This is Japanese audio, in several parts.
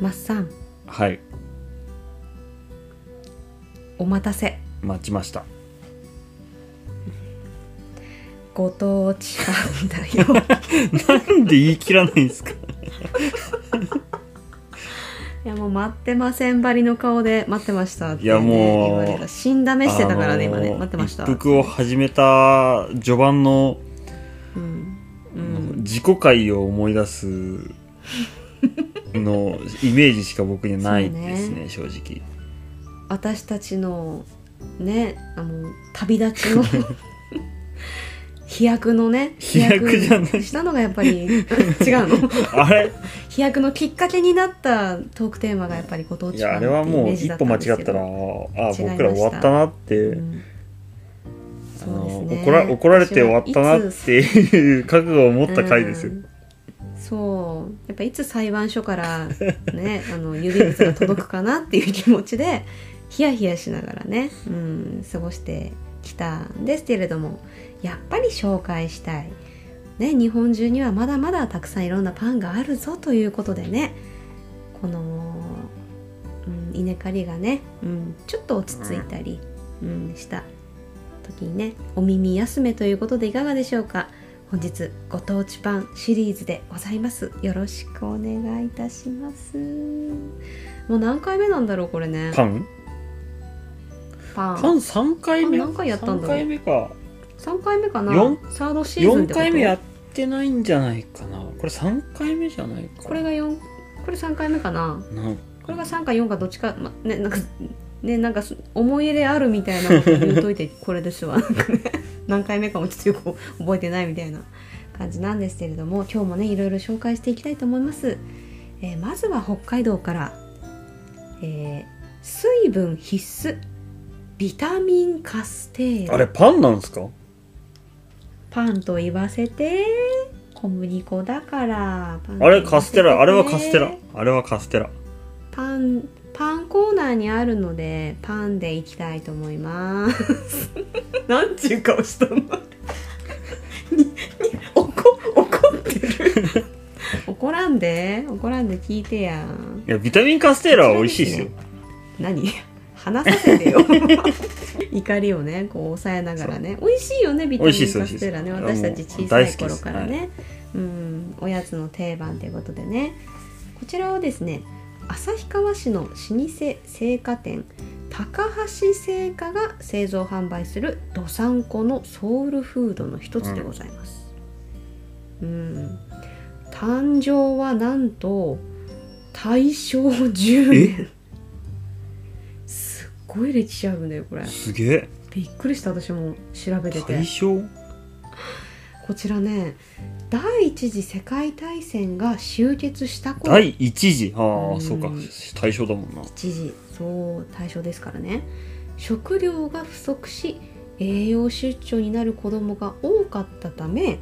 マッサン。はい。お待たせ。待ちました。ご当地パンだよ。なんで言い切らないんですか？いやもう待ってませんばりの顔で待ってましたって、ね、いやもう言われた死んだ目してたからね、今ね待ってました。一服を始めた序盤のうん。うん。自己回を思い出すのイメージしか僕にはないですね正直。私たちのねあの旅立ちの 飛躍のね飛躍じゃない。したのがやっぱり違うの。あれ？飛躍のきっかけになったトークテーマがやっぱりご当地いやあれはもう一歩間違ったらあ僕ら終わったなって、うん。あそうですのね怒ら怒られて終わったなっ私ていう覚悟を持った回ですよ、うんそう。やっぱいつ裁判所からね あの郵便物が届くかなっていう気持ちでヒヤヒヤしながらね、うん、過ごしてきたんですけれどもやっぱり紹介したい、ね、日本中にはまだまだたくさんいろんなパンがあるぞということでねこの、うん、稲刈りがね、うん、ちょっと落ち着いたり、うん、した時にねお耳休めということでいかがでしょうか。本日ご当地パンシリーズでございます。よろしくお願いいたします。もう何回目なんだろうこれね。パン？パン。パン3回目？何回やったんだろう。3回目か。3回目かな。四サードシーズンって4こと？回目やってないんじゃないかな。これ3回目じゃないかこれが4これ3回目かな。これが3か4かどっちか、ま、ねなんかねなんかす思い入れあるみたいなこと言うといてこれですわ。なんかね何回目かもちょっとよく覚えてないみたいな感じなんですけれども今日もねいろいろ紹介していきたいと思います、えーまずは北海道から、えー水分必須ビタミンカステーラあれパンなんですか？パンと言わせて小麦粉だからあれカステラあれはカステラ。あれはカステラ。パンパンコーナーにあるのでパンでいきたいと思います。なんちゅう顔したの？怒怒ってる。怒らんで。怒らんで聞いてや。いやビタミンカステーラは美味しいですよ。何？話させてよ。怒りをねこう抑えながらね。美味しいよねビタミンカステラね。私たち小さい頃からね、うん。おやつの定番ということでね。こちらはですね旭川市の老舗製菓店高橋製菓が製造販売するどさんこのソウルフードの一つでございます、うん、誕生はなんと大正10年。すっごい歴史あるんだよこれ。すげえ。びっくりした私も調べてて。大正？こちらね第一次世界大戦が終結した頃。第一次。あうん。あそうか。大正だもんな。一時そう対象ですからね。食料が不足し栄養出張になる子供が多かったため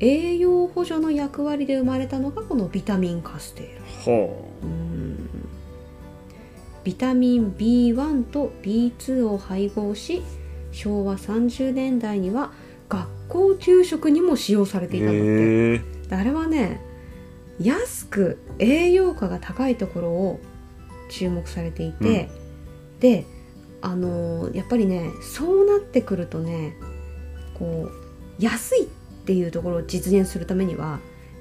栄養補助の役割で生まれたのがこのビタミンカステーラ。はうん。ビタミン B1 と B2 を配合し昭和30年代には学校給食にも使用されてあいたんだって。へえであれはね安く栄養価が高いところを注目されていて、であのーやっぱりねそうなってくるとねこう安いっていうところを実現するためには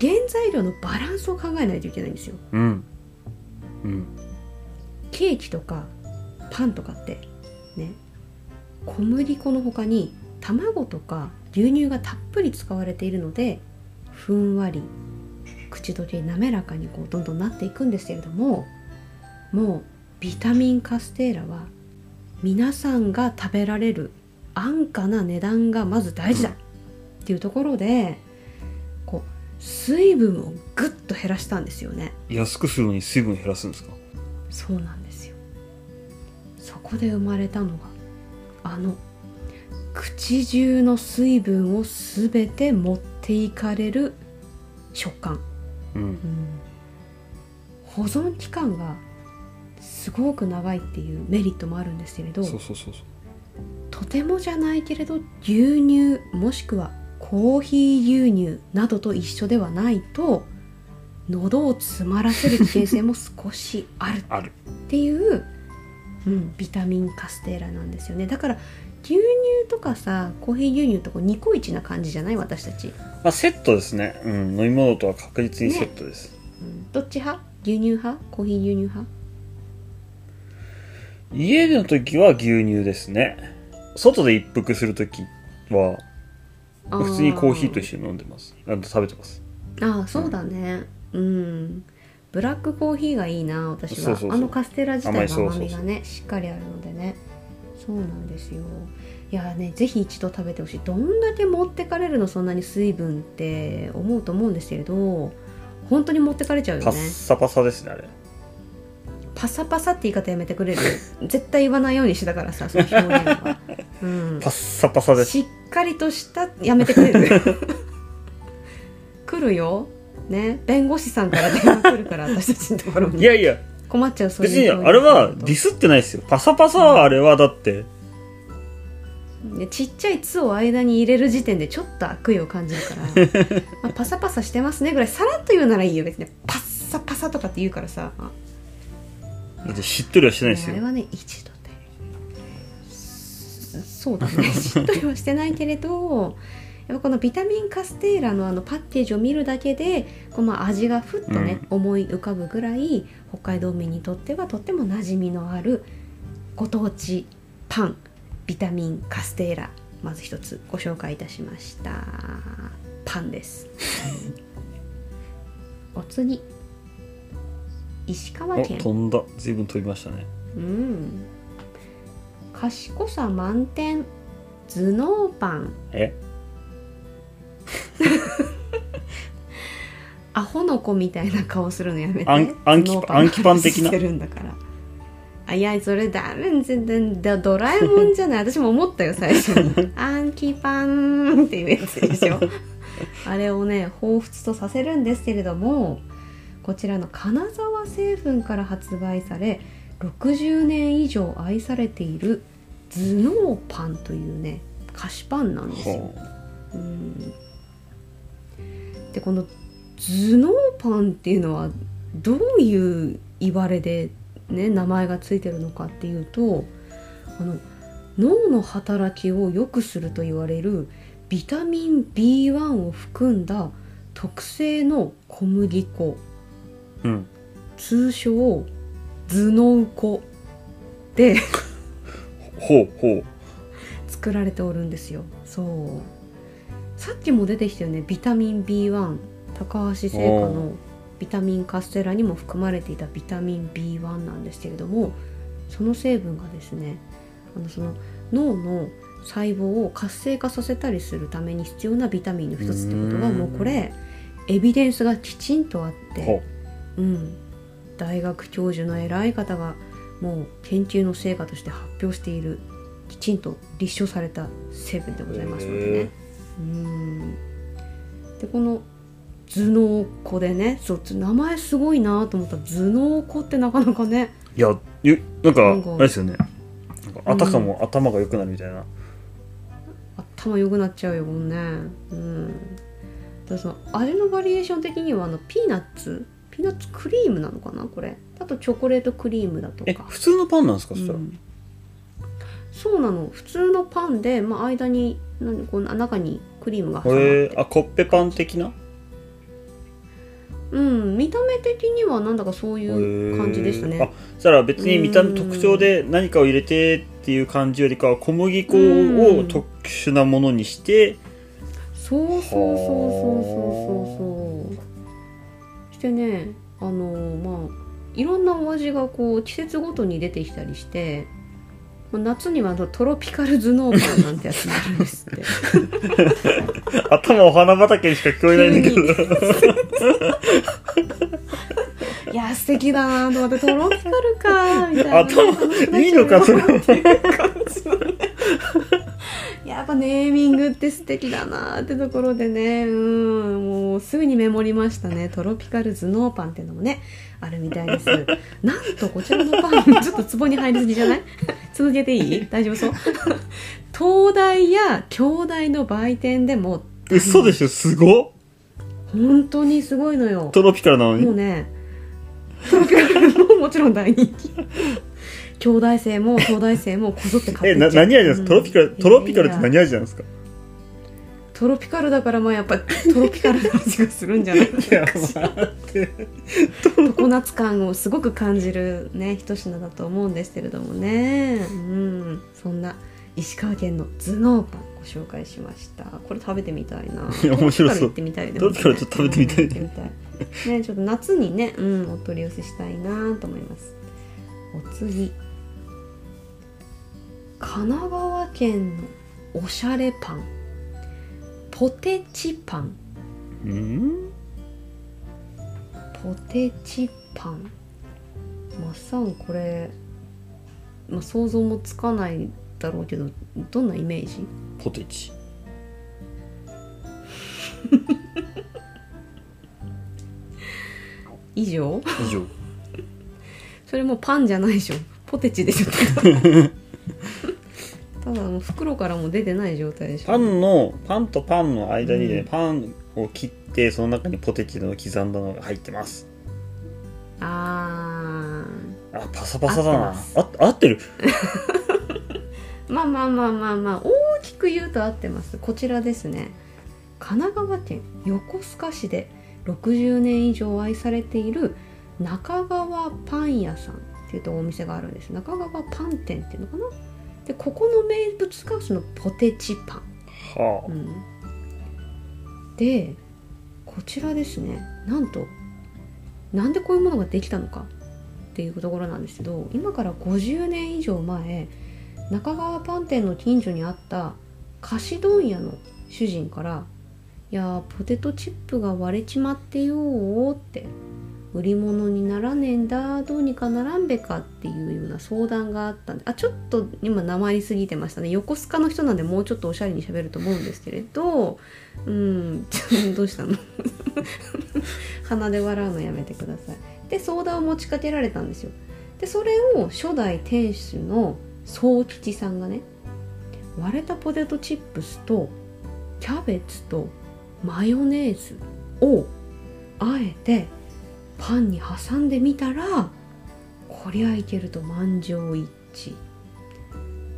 原材料のバランスを考えないといけないんですよ。うん。うん。ケーキとかパンとかってね小麦粉の他に卵とか牛乳がたっぷり使われているのでふんわり口どけ滑らかにこうどんどんなっていくんですけれどももうビタミンカステーラは皆さんが食べられる安価な値段がまず大事だっていうところでこう水分をぐっと減らしたんですよね。安くするのに水分減らすんですか？そうなんですよそこで生まれたのがあの口中の水分を全て持っていかれる食感、うん。うん保存期間がすごく長いっていうメリットもあるんですけれどそうそうそうそうとてもじゃないけれど牛乳もしくはコーヒー牛乳などと一緒ではないと喉を詰まらせる危険性も少しある。ある。っていう、うん、ビタミンカステーラなんですよね。だから牛乳とかさコーヒー牛乳とこうニコイチな感じじゃない？私たち、まあセットですね。うん。飲み物とは確実にセットです、うん、どっち派？牛乳派？コーヒー牛乳派？家での時は牛乳ですね。外で一服する時はあ普通にコーヒーと一緒に飲んでます。あと食べてます。ああそうだね。うん。ブラックコーヒーがいいな私は。あのカステラ自体の甘いそうそうそう甘みがねしっかりあるのでねそうなんですよ。いやねぜひ一度食べてほしい。どんだけ持ってかれるのそんなに水分って思うと思うんですけれど本当に持ってかれちゃうよパねッサパサですねあれ。パサパサって言い方やめてくれる？絶対言わないようにしてたからさその表現は、うん。パッサパサです。しっかりとしたやめてくれる？来るよ。ね。弁護士さんから電話来るから私たちのところに。いやいや困っちゃうそう別にあれはディスってないですよ。パサパサはあれはだって。でちっちゃい「つ」を間に入れる時点でちょっと悪意を感じるから、まあ、パサパサしてますねぐらい。さらっと言うならいいよ。別にパッサパサとかって言うからさ。あ。だってしっとりはしてないですよ。あれはね一度で。そうだね。しっとりはしてないけれどやっぱこのビタミンカステーラのあのパッケージを見るだけでこうまあ味がふっとね、思い浮かぶぐらい北海道民にとってはとっても馴染みのあるご当地パン。ビタミンカステーラまず一つご紹介いたしました。パンです。お次。石川お県飛んだ。随分飛びましたね。うん。賢さ満点。頭脳パン。え？アホの子みたいな顔するのやめて。アンアンキ頭脳アンキパン的な？してるんだから。あいやそれダメ。全然だドラえもんじゃない。私も思ったよ最初。にアンキパンっていうやつでしょ。あれをね彷彿とさせるんですけれどもこちらの金沢製粉から発売され60年以上愛されている頭脳パンというね菓子パンなんですよ。ほうん。でこの頭脳パンっていうのはどういう言われで、ね、名前がついてるのかっていうとあの脳の働きを良くすると言われるビタミン B1 を含んだ特製の小麦粉ううん。通称頭脳粉でほうほう。作られておるんですよ。そう。さっきも出てきたよねビタミン B1 高橋製菓のビタミンカステラにも含まれていたビタミン B1 なんですけれどもその成分がですねあのその脳の細胞を活性化させたりするために必要なビタミンの一つってことはうーん。もうこれエビデンスがきちんとあってほう。ん、大学教授の偉い方がもう研究の成果として発表しているきちんと立証された成分でございますのでへね。うん。でこの頭脳粉でねそう名前すごいなと思った。頭脳粉ってなかなかね。ういやゆなんかあれですよね。あたかも頭が良くなるみたいな、頭良くなっちゃうよもんね。うん、だその味のバリエーション的にはあのピーナッツ？ピーナッツクリームなのかな？これ。あとチョコレートクリームだとか。え普通のパンなんですかそしたら、うん。そうなの。普通のパンで、まあ、間に何こう中にクリームが挟まって。あコッペパン的な？うん見た目的にはなんだかそういう感じでしたへー。あねそしたら別に見た目うん特徴で何かを入れてっていう感じよりかは小麦粉をうん。特殊なものにしてそうそう。そうそうそうそうそう。してねあのまあいろんなお味がこう季節ごとに出てきたりしてまあ夏にはあのトロピカル頭脳パンなんてやつもあるんですって。頭お花畑にしか聞こえないんだけど。いや素敵だなと思ってトロピカルかみたいな。頭いいのかそれやっぱネーミングって素敵だなってところでね。うんもうすぐにメモりましたね。トロピカル頭脳パンっていうのもね。あるみたいです。なんとこちらのパンちょっとツボに入りすぎじゃない？続けていい？大丈夫そう？東大や京大の売店でも嘘でしょすごっ。本当にすごいのよ。トロピカルなのもうにねトロピカルももちろん大人気兄弟生も東大生もこぞって買えなってっちゃう。何味なんですか？トロピカルうんトロピカルって何味なんですか？トロピカルだからまあやっぱトロピカルな味がするんじゃない？いや待って。ココナッツ感をすごく感じるね一品だと思うんですけれどもね。うん。そんな石川県の頭脳パンご紹介しました。これ食べてみたいな。いや面白そう。トロピカル行ってみたいねトロピカルちょっと食べてみたい。ねちょっと夏にねうんお取り寄せしたいなと思います。お次神奈川県のおしゃれパン。ポテチパン。うんポテチパン。マッサンこれ、まあ、想像もつかないだろうけどどんなイメージ？ポテチ。以上？以上。それもうパンじゃないでしょ。ポテチでしょ 袋からも出てない状態でしょ。パンのパンとパンの間にね、うん。パンを切ってその中にポテチの刻んだのが入ってます。ああパサパサだな。合ってます。あ合ってる。ー まあまあまあまあまあ大きく言うと合ってます。こちらですね。神奈川県横須賀市で60年以上愛されている中川パン屋さんっていうとお店があるんです。中川パン店っていうのかなでここの名物がそのポテチパン。はあ。うん、でこちらですね。なんとなんでこういうものができたのかっていうところなんですけど今から50年以上前中川パン店の近所にあった菓子問屋の主人から「いやーポテトチップが割れちまってよー」って売り物にならねえんだどうにかならんべかっていうような相談があったんであちょっと今なまりすぎてましたね。横須賀の人なんでもうちょっとおしゃれにしゃべると思うんですけれどうん どうしたの？鼻で笑うのやめてください。で相談を持ちかけられたんですよ。でそれを初代店主の宗吉さんがね割れたポテトチップスとキャベツとマヨネーズをあえてパンに挟んでみたらこりゃいけると満場一致。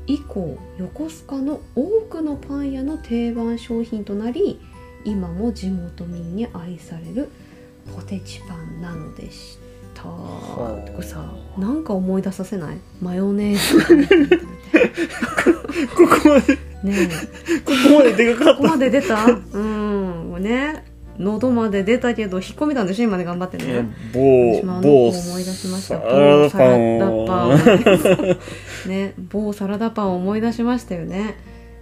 以降横須賀の多くのパン屋の定番商品となり今も地元民に愛されるポテチパンなのでした。はあこれさなんか思い出させない？マヨネーズ。ここまで。ねえ。こまででかかっここまで出た？うん。ね喉まで出たけど引っ込めたんでしょ？今ね頑張ってね。某某を思い出しました。サラダパン某をサラダパンをね。某サラダパンを思い出しましたよね。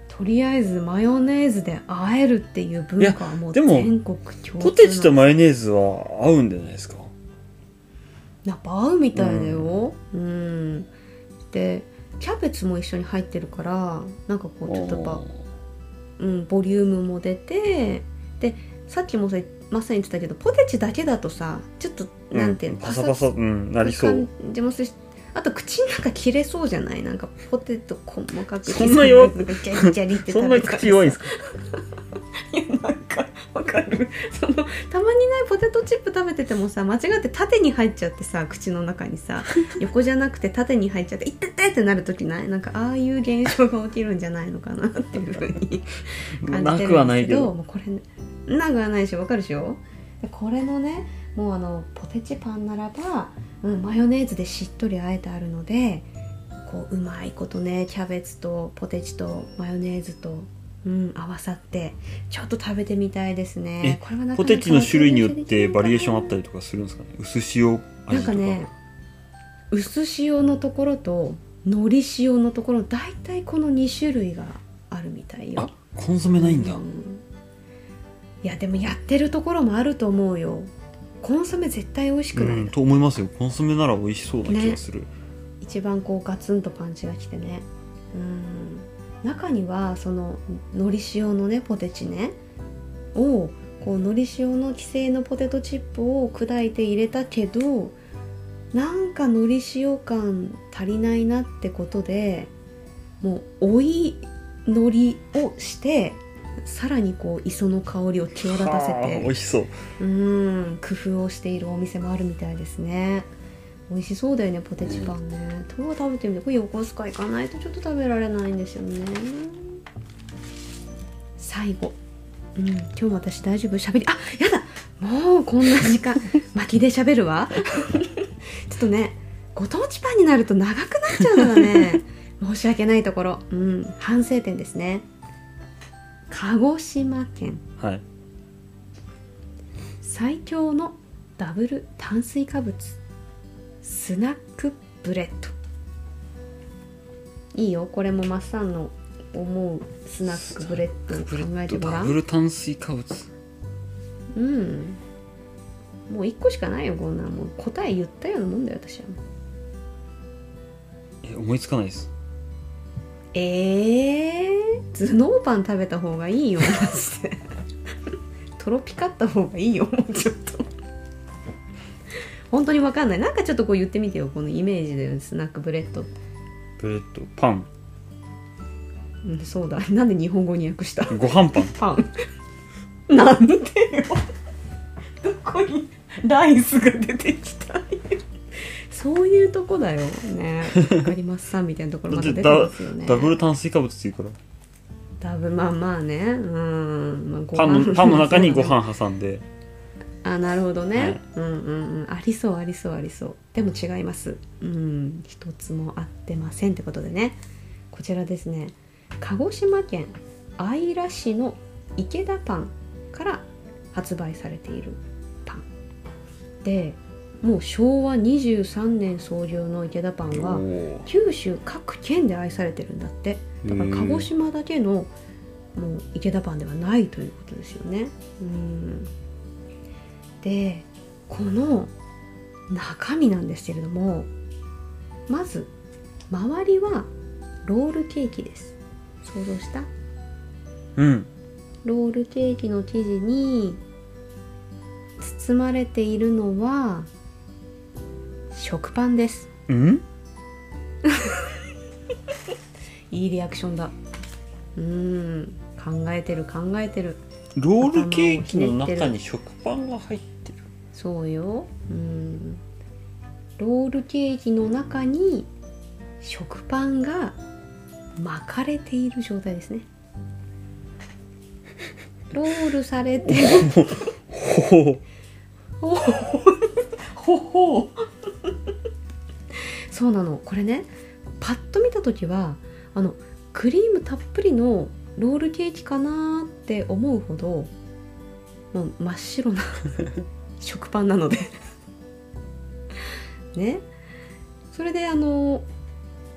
とりあえずマヨネーズで和えるっていう文化はもう全国共通ポテチとヨマヨネーズは合うんじゃないですか？やっぱ合うみたいだよ。うん、でキャベツも一緒に入ってるからなんかこうちょっとやっぱうん、ボリュームも出てでさっきもさまさに言ってたけどポテチだけだとさちょっとうんなんていうの、パサパサうんなりそう。感じもするしあと口の中切れそうじゃない？なんかポテト細かくそんな弱くなんかギャリギャリってそんな口弱いんですか？か いやなんかわかる。そのたまにねポテトチップ食べててもさ間違って縦に入っちゃってさ口の中にさ 横じゃなくて縦に入っちゃって「いってって!」ってなる時ない？なんかああいう現象が起きるんじゃないのかなっていうふうに感なじてくはないけるんですけどどもうこれ、ね、なくはないでしょわかるでしょ？でこれのねもうあのポテチパンならば、うん、マヨネーズでしっとりあえてあるのでこううまいことねキャベツとポテチとマヨネーズと、うん、合わさってちょっと食べてみたいですね。えこれはなかなかポテチの種類によってバリエーションありったりとかするんですかね？薄塩味とか。なんかね薄塩のところと海苔塩のところ大体この2種類があるみたいよ。あコンソメないんだ、うんいやでもやってるところもあると思うよ。コンソメ絶対美味しくない、うん、と思いますよ。コンソメなら美味しそうな気がする、一番こうガツンとパンチがきてね。うん。中にはその海苔塩のねポテチね。をこう海苔塩の既製のポテトチップを砕いて入れたけどなんか海苔塩感足りないなってことでもう追い海苔をしてさらにこう磯の香りを際立たせはあ美て味しそう。うん工夫をしているお店もあるみたいですね。美味しそうだよねポテチパンね。今日食べてみてこれ横須賀行かないとちょっと食べられないんですよね。最後。うん今日も私大丈夫？喋りあやだもうこんな時間。巻きで喋るわ。ちょっとねご当地パンになると長くなっちゃうのがね 申し訳ないところ。うん反省点ですね鹿児島県。はい。最強のダブル炭水化物。スナックブレッド。いいよ。これもマッサンの思うスナックブレッドを考えてごらダブんル炭水化物？うん。もう1個しかないよこんなん。もう答え言ったようなもんだよ私は。もうえ思いつかないですえー、頭脳パン食べた方がいいよマジで。トロピカった方がいいよもうちょっと。本当に分かんない。なんかちょっとこう言ってみてよこのイメージでスナックブレッド。ブレッド。パン。うんそうだ。なんで日本語に訳した？ご飯パン。パン。なんでよ。どこにライスが出てきた？そういうとこだよね。わかりますさんみたいなところまた出てますよね。ダブル炭水化物っていうから。ダブまあまあね。うん、まあ、ごパンのパンの中にご飯挟んで。あなるほどね、はい。うんうんうん。ありそうありそうありそう。でも違います。うん。一つも合ってませんってことでね。こちらですね。鹿児島県姶良市の池田パンから発売されているパン。でもう昭和23年創業の池田パンはお九州各県で愛されてるんだって。だから鹿児島だけのもう池田パンではないということですよね。うん。でこの中身なんですけれどもまず周りはロールケーキです。想像した？うん。ロールケーキの生地に包まれているのは食パンです。うん？いいリアクションだ。うん。考えてる考えてる。ロールケーキの中に食パンが入ってる。そうよ。うん。ロールケーキの中に食パンが巻かれている状態ですね。ロールされてる。ほうほほそうなの。これねパッと見た時はあのクリームたっぷりのロールケーキかなって思うほどもう真っ白な 食パンなので。ね。それであの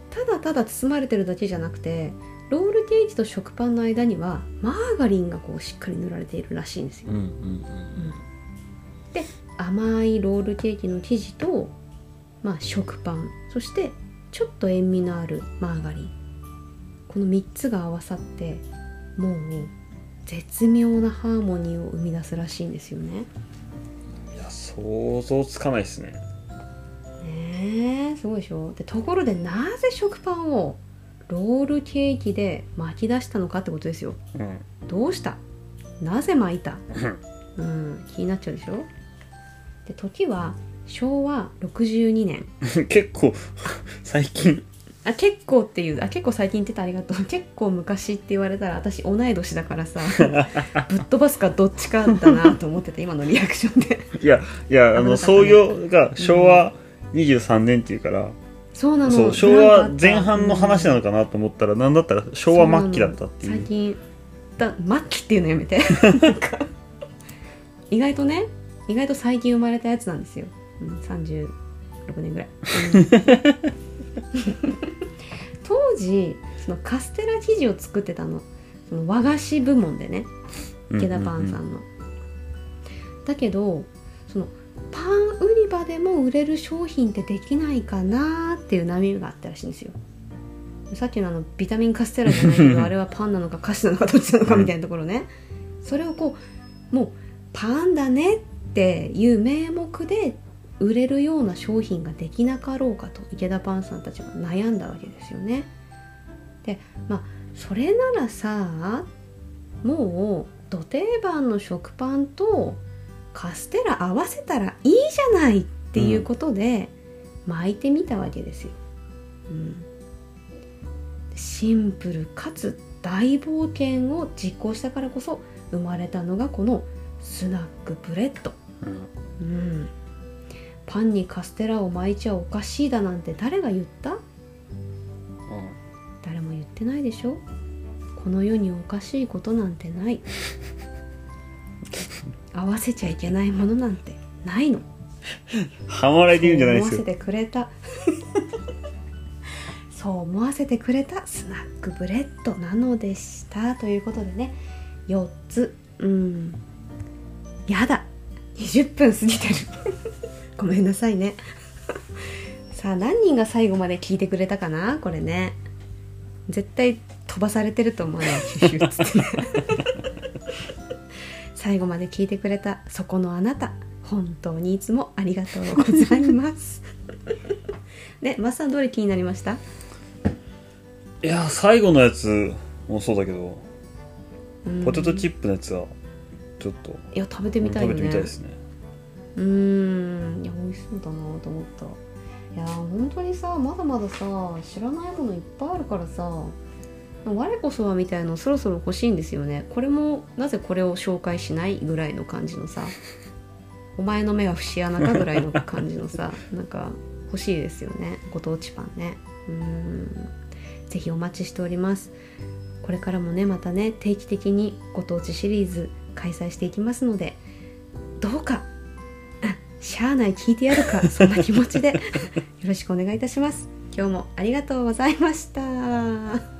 ただただ包まれてるだけじゃなくてロールケーキと食パンの間にはマーガリンがこうしっかり塗られているらしいんですよ。うんうんうん。で甘いロールケーキの生地と、まあ、食パンそしてちょっと塩味のあるマーガリン。この3つが合わさってもう絶妙なハーモニーを生み出すらしいんですよね。いや想像つかないですね。ねえすごいでしょ。でところでなぜ食パンをロールケーキで巻き出したのかってことですよ。うん。どうした？なぜ巻いた？うん気になっちゃうでしょ。で時は昭和62年。結構最近。あ結構っていうあ結構最近言ってたありがとう。結構昔って言われたら私同い年だからさ ぶっ飛ばすかどっちかだなと思ってた今のリアクションで。いやいやあの創業が昭和23年っていうから、そうなの。昭和前半の話なのかなと思ったら、なんだったら昭和末期だったっていう。最近だ末期っていうのやめて。意外とね意外と最近生まれたやつなんですよ、うん、36年ぐらい、うん。当時そのカステラ生地を作ってたの。その和菓子部門でね。池田パンさんの、だけどそのパン売り場でも売れる商品ってできないかなっていう波があったらしいんですよ。さっきのあのビタミンカステラじゃないけど あれはパンなのか菓子なのかどっちなのかみたいなところね、それをこうもうパンだねっていう名目で売れるような商品ができなかろうかと池田パンさんたちが悩んだわけですよね。でまあそれならさもうど定番の食パンとカステラ合わせたらいいじゃないっていうことで巻いてみたわけですよ。うん、シンプルかつ大冒険を実行したからこそ生まれたのがこのスナックブレッド。うんうん、パンにカステラを巻いちゃおかしいだなんて誰が言った？誰も言ってないでしょ？この世におかしいことなんてない。合わせちゃいけないものなんてないの。ハマられて言うんじゃないですよ。思わせてくれた。そう思わせてくれた。スナックブレッドなのでしたということでね。4つ。うん。やだ。20分過ぎてるごめんなさいね。さあ何人が最後まで聞いてくれたかな？これね。絶対飛ばされてると思うよ最後まで聞いてくれたそこのあなた。本当にいつもありがとうございます。ねマスさんどれ気になりました？いや最後のやつもそうだけどうん。ポテトチップのやつはちょっといや食べてみたいよ食べてみねたいですね。うーん。いだなと思った。いや本当にさまだまださ知らないものいっぱいあるからさ我こそはみたいのそろそろ欲しいんですよね。これもなぜこれを紹介しないぐらいの感じのさ お前の目は節穴かぐらいの感じのさなんか欲しいですよね。ご当地パンね。うーん。ぜひお待ちしております。これからもねまたね定期的にご当地シリーズ開催していきますのでどうかあしゃあない聞いてやるか そんな気持ちで。よろしくお願いいたします。今日もありがとうございました。